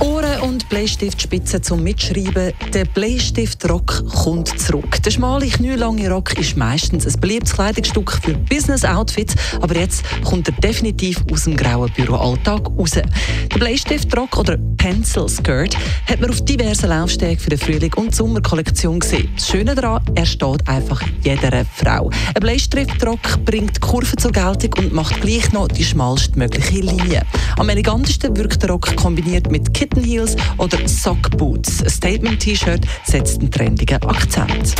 Ohren- und Bleistiftspitzen zum Mitschreiben. Der Bleistiftrock kommt zurück. Der schmale, knielange Rock ist meistens ein beliebtes Kleidungsstück für Business-Outfits, aber jetzt kommt er definitiv aus dem grauen Büroalltag raus. Der Bleistiftrock oder Pencil Skirt hat man auf diversen Laufstegen für den Frühling und die Sommerkollektion gesehen. Das Schöne daran, er steht einfach jeder Frau. Ein Bleistiftrock bringt Kurven zur Geltung und macht gleich noch die schmalstmögliche Linie. Am elegantesten wirkt der Rock kombiniert mit Kitten Heels oder Sock Boots. Ein Statement-T-Shirt setzt einen trendigen Akzent.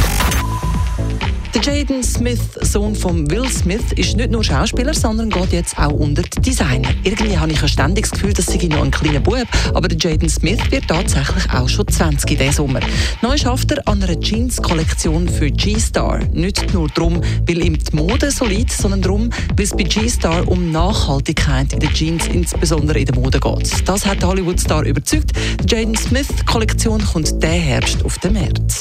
Der Jaden Smith, Sohn von Will Smith, ist nicht nur Schauspieler, sondern geht jetzt auch unter die Designer. Irgendwie habe ich ein ständiges Gefühl, dass sei noch ein kleiner Bub, aber der Jaden Smith wird tatsächlich auch schon 20 in diesem Sommer. Neu schafft er an einer Jeans-Kollektion für G-Star. Nicht nur darum, weil ihm die Mode so liegt, sondern darum, weil es bei G-Star um Nachhaltigkeit in den Jeans, insbesondere in der Mode geht. Das hat Hollywood-Star überzeugt. Die Jaden Smith-Kollektion kommt diesen Herbst auf den Markt.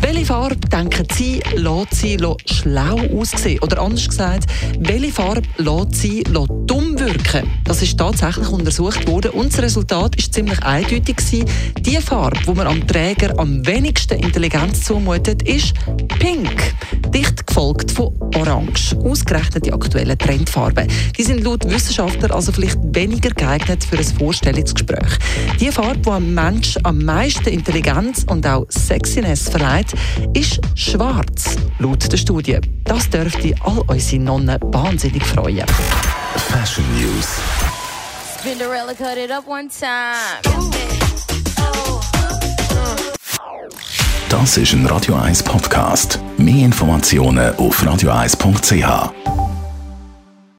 Welche Farbe, denken Sie, lässt sie schlau aussehen? Oder anders gesagt, welche Farbe lässt sie dumm wirken? Das ist tatsächlich untersucht worden und das Resultat ist ziemlich eindeutig gewesen. Die Farbe, die man am Träger am wenigsten Intelligenz zumutet, ist Pink. Dicht gefolgt von Orange. Ausgerechnet die aktuellen Trendfarben. Die sind laut Wissenschaftler also vielleicht weniger geeignet für ein Vorstellungsgespräch. Die Farbe, die einem Mensch am meisten Intelligenz und auch Sexiness verleiht, ist schwarz, laut der Studie. Das dürfte all unsere Nonnen wahnsinnig freuen. Fashion News. Cinderella cut it up one time. Das ist ein Radio 1 Podcast. Mehr Informationen auf radio1.ch.